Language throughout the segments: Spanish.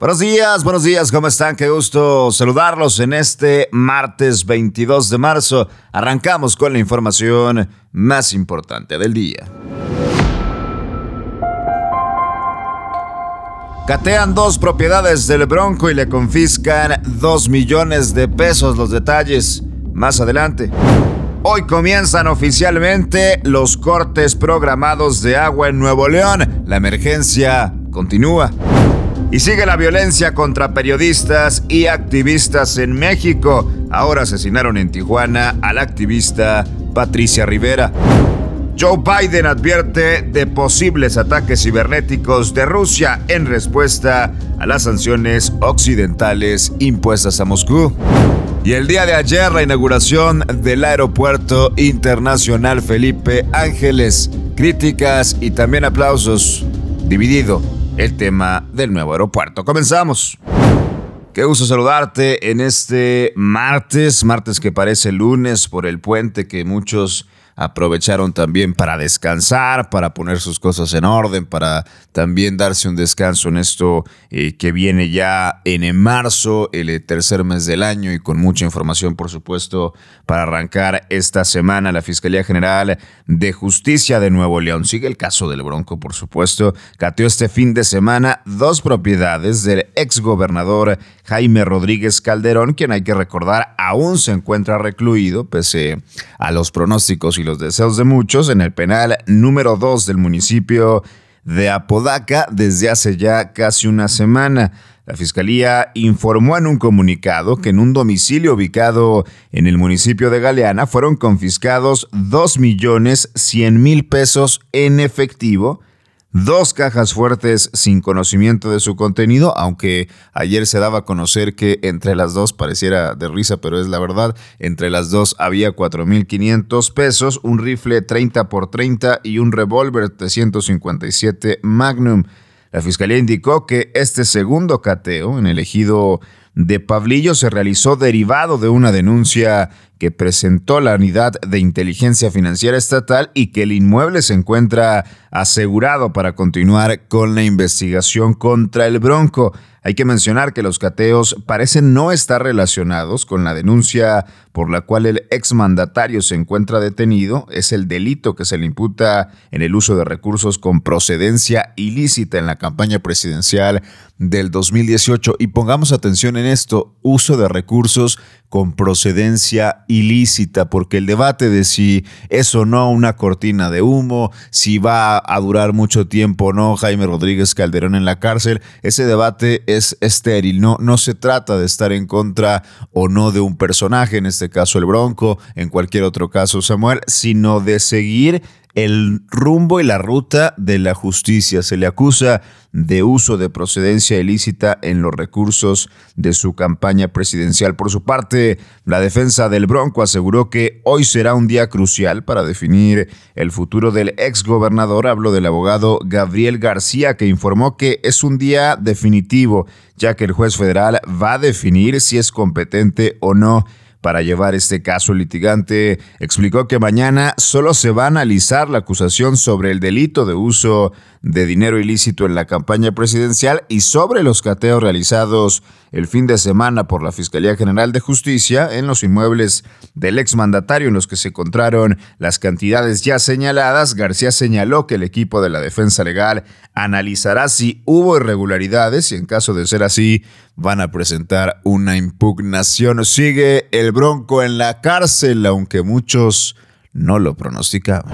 Buenos días, buenos días, ¿cómo están? Qué gusto saludarlos en este martes 22 de marzo. Arrancamos con la información más importante del día. Catean dos propiedades del Bronco y le confiscan dos millones de pesos. Los detalles más adelante. Hoy comienzan oficialmente los cortes programados de agua en Nuevo León. La emergencia continúa. Y sigue la violencia contra periodistas y activistas en México. Ahora asesinaron en Tijuana al activista Patricia Rivera. Joe Biden advierte de posibles ataques cibernéticos de Rusia en respuesta a las sanciones occidentales impuestas a Moscú. Y el día de ayer la inauguración del Aeropuerto Internacional Felipe Ángeles. Críticas y también aplausos. Dividido el tema del nuevo aeropuerto. Comenzamos. Qué gusto saludarte en este martes, martes que parece lunes por el puente que muchos aprovecharon también para descansar, para poner sus cosas en orden, para también darse un descanso en esto eh, que viene ya en marzo, el eh, tercer mes del año y con mucha información, por supuesto, para arrancar esta semana. La Fiscalía General de Justicia de Nuevo León sigue el caso del Bronco, por supuesto. Cateó este fin de semana dos propiedades del exgobernador Jaime Rodríguez Calderón, quien hay que recordar aún se encuentra recluido, pese a los pronósticos y los deseos de muchos, en el penal número 2 del municipio de Apodaca desde hace ya casi una semana. La Fiscalía informó en un comunicado que en un domicilio ubicado en el municipio de Galeana fueron confiscados 2 millones 100 mil pesos en efectivo dos cajas fuertes sin conocimiento de su contenido, aunque ayer se daba a conocer que entre las dos pareciera de risa, pero es la verdad, entre las dos había 4.500 pesos, un rifle 30 por 30 y un revólver 357 Magnum. La fiscalía indicó que este segundo cateo en el ejido de Pablillo se realizó derivado de una denuncia que presentó la Unidad de Inteligencia Financiera Estatal y que el inmueble se encuentra asegurado para continuar con la investigación contra el Bronco. Hay que mencionar que los cateos parecen no estar relacionados con la denuncia por la cual el exmandatario se encuentra detenido. Es el delito que se le imputa en el uso de recursos con procedencia ilícita en la campaña presidencial del 2018. Y pongamos atención en esto, uso de recursos con procedencia ilícita, porque el debate de si es o no una cortina de humo, si va a durar mucho tiempo no Jaime Rodríguez Calderón en la cárcel, ese debate es estéril, no, no se trata de estar en contra o no de un personaje, en este caso el Bronco, en cualquier otro caso Samuel, sino de seguir el rumbo y la ruta de la justicia. Se le acusa de uso de procedencia ilícita en los recursos de su campaña presidencial. Por su parte, la defensa del Bronco aseguró que hoy será un día crucial para definir el futuro del exgobernador. Hablo del abogado Gabriel García, que informó que es un día definitivo, ya que el juez federal va a definir si es competente o no para llevar este caso. Litigante explicó que mañana solo se va a analizar la acusación sobre el delito de uso de dinero ilícito en la campaña presidencial y sobre los cateos realizados el fin de semana por la Fiscalía General de Justicia en los inmuebles del exmandatario en los que se encontraron las cantidades ya señaladas. García señaló que el equipo de la defensa legal analizará si hubo irregularidades y en caso de ser así van a presentar una impugnación. Sigue el bronco en la cárcel, aunque muchos no lo pronosticaban.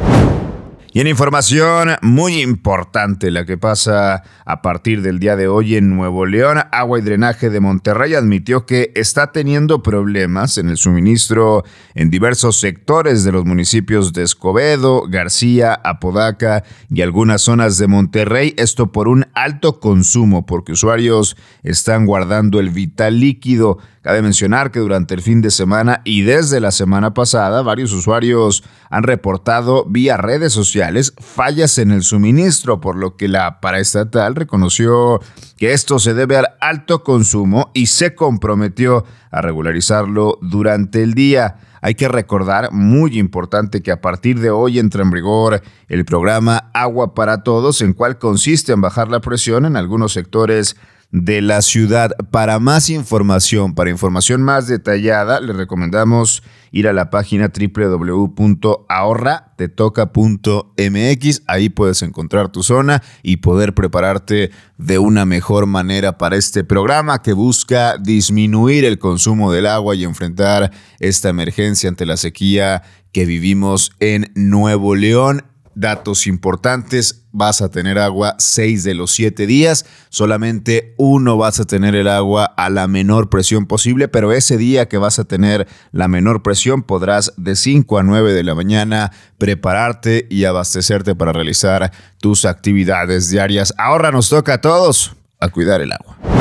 Y en información muy importante, la que pasa a partir del día de hoy en Nuevo León, Agua y Drenaje de Monterrey admitió que está teniendo problemas en el suministro en diversos sectores de los municipios de Escobedo, García, Apodaca y algunas zonas de Monterrey. Esto por un alto consumo, porque usuarios están guardando el vital líquido. Cabe mencionar que durante el fin de semana y desde la semana pasada, varios usuarios han reportado vía redes sociales fallas en el suministro, por lo que la paraestatal reconoció que esto se debe al alto consumo y se comprometió a regularizarlo durante el día. Hay que recordar, muy importante, que a partir de hoy entra en vigor el programa Agua para Todos, en cual consiste en bajar la presión en algunos sectores de la ciudad. Para más información, para información más detallada, le recomendamos ir a la página www.ahorratetoca.mx. Ahí puedes encontrar tu zona y poder prepararte de una mejor manera para este programa que busca disminuir el consumo del agua y enfrentar esta emergencia ante la sequía que vivimos en Nuevo León datos importantes, vas a tener agua seis de los siete días, solamente uno vas a tener el agua a la menor presión posible, pero ese día que vas a tener la menor presión podrás de 5 a 9 de la mañana prepararte y abastecerte para realizar tus actividades diarias. Ahora nos toca a todos a cuidar el agua.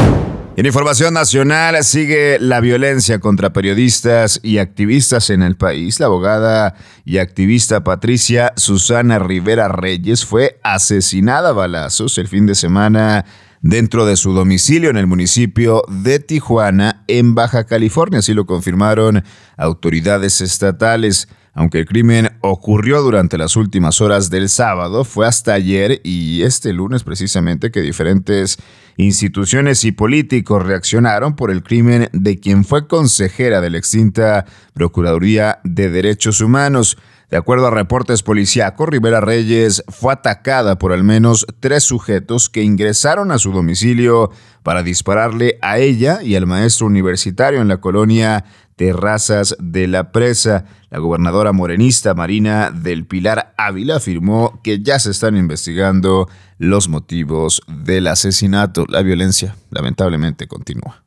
En información nacional sigue la violencia contra periodistas y activistas en el país. La abogada y activista Patricia Susana Rivera Reyes fue asesinada a balazos el fin de semana dentro de su domicilio en el municipio de Tijuana, en Baja California. Así lo confirmaron autoridades estatales. Aunque el crimen ocurrió durante las últimas horas del sábado, fue hasta ayer y este lunes precisamente que diferentes instituciones y políticos reaccionaron por el crimen de quien fue consejera de la extinta Procuraduría de Derechos Humanos. De acuerdo a reportes policíacos, Rivera Reyes fue atacada por al menos tres sujetos que ingresaron a su domicilio para dispararle a ella y al maestro universitario en la colonia Terrazas de la Presa. La gobernadora morenista Marina del Pilar Ávila afirmó que ya se están investigando los motivos del asesinato. La violencia lamentablemente continúa.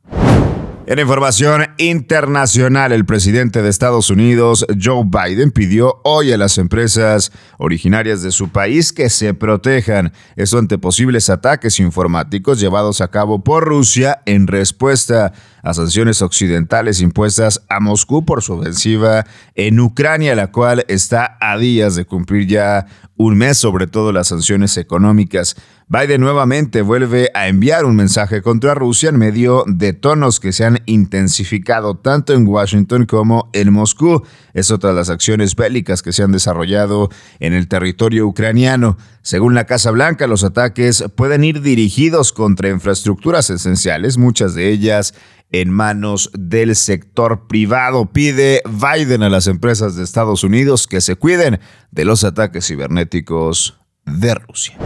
En información internacional, el presidente de Estados Unidos, Joe Biden, pidió hoy a las empresas originarias de su país que se protejan, eso ante posibles ataques informáticos llevados a cabo por Rusia en respuesta a sanciones occidentales impuestas a Moscú por su ofensiva en Ucrania, la cual está a días de cumplir ya un mes, sobre todo las sanciones económicas. Biden nuevamente vuelve a enviar un mensaje contra Rusia en medio de tonos que se han intensificado tanto en Washington como en Moscú. Es otra de las acciones bélicas que se han desarrollado en el territorio ucraniano. Según la Casa Blanca, los ataques pueden ir dirigidos contra infraestructuras esenciales, muchas de ellas en manos del sector privado. Pide Biden a las empresas de Estados Unidos que se cuiden de los ataques cibernéticos de Rusia.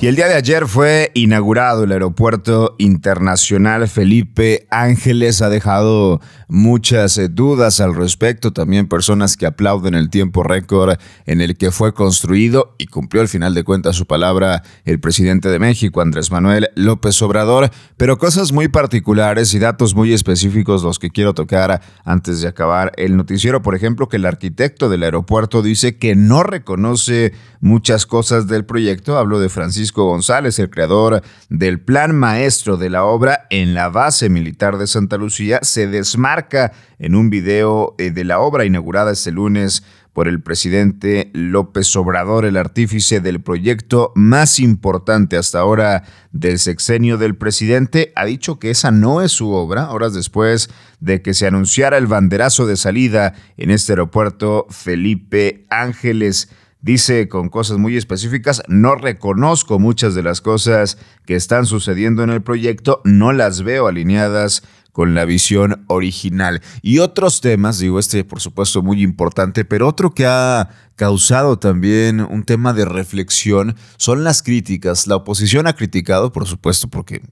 Y el día de ayer fue inaugurado el Aeropuerto Internacional Felipe Ángeles. Ha dejado muchas eh, dudas al respecto. También personas que aplauden el tiempo récord en el que fue construido y cumplió al final de cuentas su palabra el presidente de México, Andrés Manuel López Obrador. Pero cosas muy particulares y datos muy específicos los que quiero tocar antes de acabar el noticiero. Por ejemplo, que el arquitecto del aeropuerto dice que no reconoce muchas cosas del proyecto. Hablo de Francisco Francisco González, el creador del plan maestro de la obra en la base militar de Santa Lucía, se desmarca en un video eh, de la obra inaugurada este lunes por el presidente López Obrador, el artífice del proyecto más importante hasta ahora del sexenio del presidente, ha dicho que esa no es su obra, horas después de que se anunciara el banderazo de salida en este aeropuerto Felipe Ángeles dice con cosas muy específicas, no reconozco muchas de las cosas que están sucediendo en el proyecto, no las veo alineadas con la visión original. Y otros temas, digo, este por supuesto muy importante, pero otro que ha causado también un tema de reflexión son las críticas. La oposición ha criticado, por supuesto, porque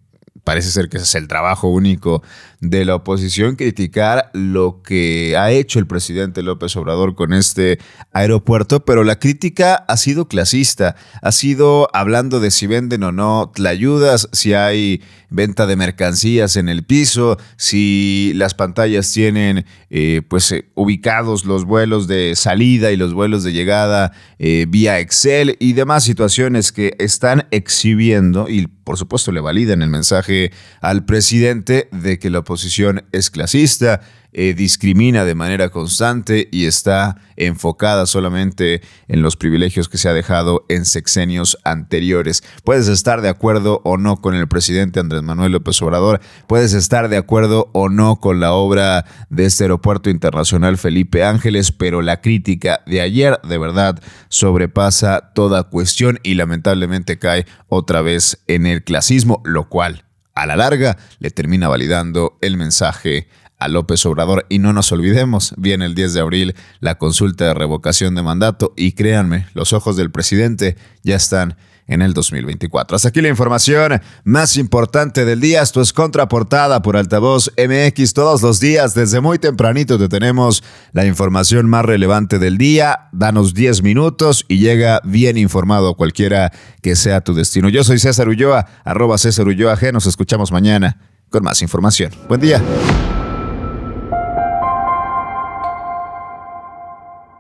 parece ser que ese es el trabajo único de la oposición, criticar lo que ha hecho el presidente López Obrador con este aeropuerto, pero la crítica ha sido clasista, ha sido hablando de si venden o no ayudas, si hay venta de mercancías en el piso, si las pantallas tienen eh, pues eh, ubicados los vuelos de salida y los vuelos de llegada eh, vía Excel y demás situaciones que están exhibiendo y por supuesto le validan el mensaje al presidente de que la oposición es clasista, eh, discrimina de manera constante y está enfocada solamente en los privilegios que se ha dejado en sexenios anteriores. Puedes estar de acuerdo o no con el presidente Andrés Manuel López Obrador, puedes estar de acuerdo o no con la obra de este aeropuerto internacional Felipe Ángeles, pero la crítica de ayer de verdad sobrepasa toda cuestión y lamentablemente cae otra vez en el clasismo, lo cual a la larga le termina validando el mensaje a López Obrador. Y no nos olvidemos, viene el 10 de abril la consulta de revocación de mandato y créanme, los ojos del presidente ya están en el 2024. Hasta aquí la información más importante del día. Esto es contraportada por Altavoz MX. Todos los días, desde muy tempranito, te tenemos la información más relevante del día. Danos 10 minutos y llega bien informado cualquiera que sea tu destino. Yo soy César Ulloa, arroba César Ulloa G. Nos escuchamos mañana con más información. Buen día.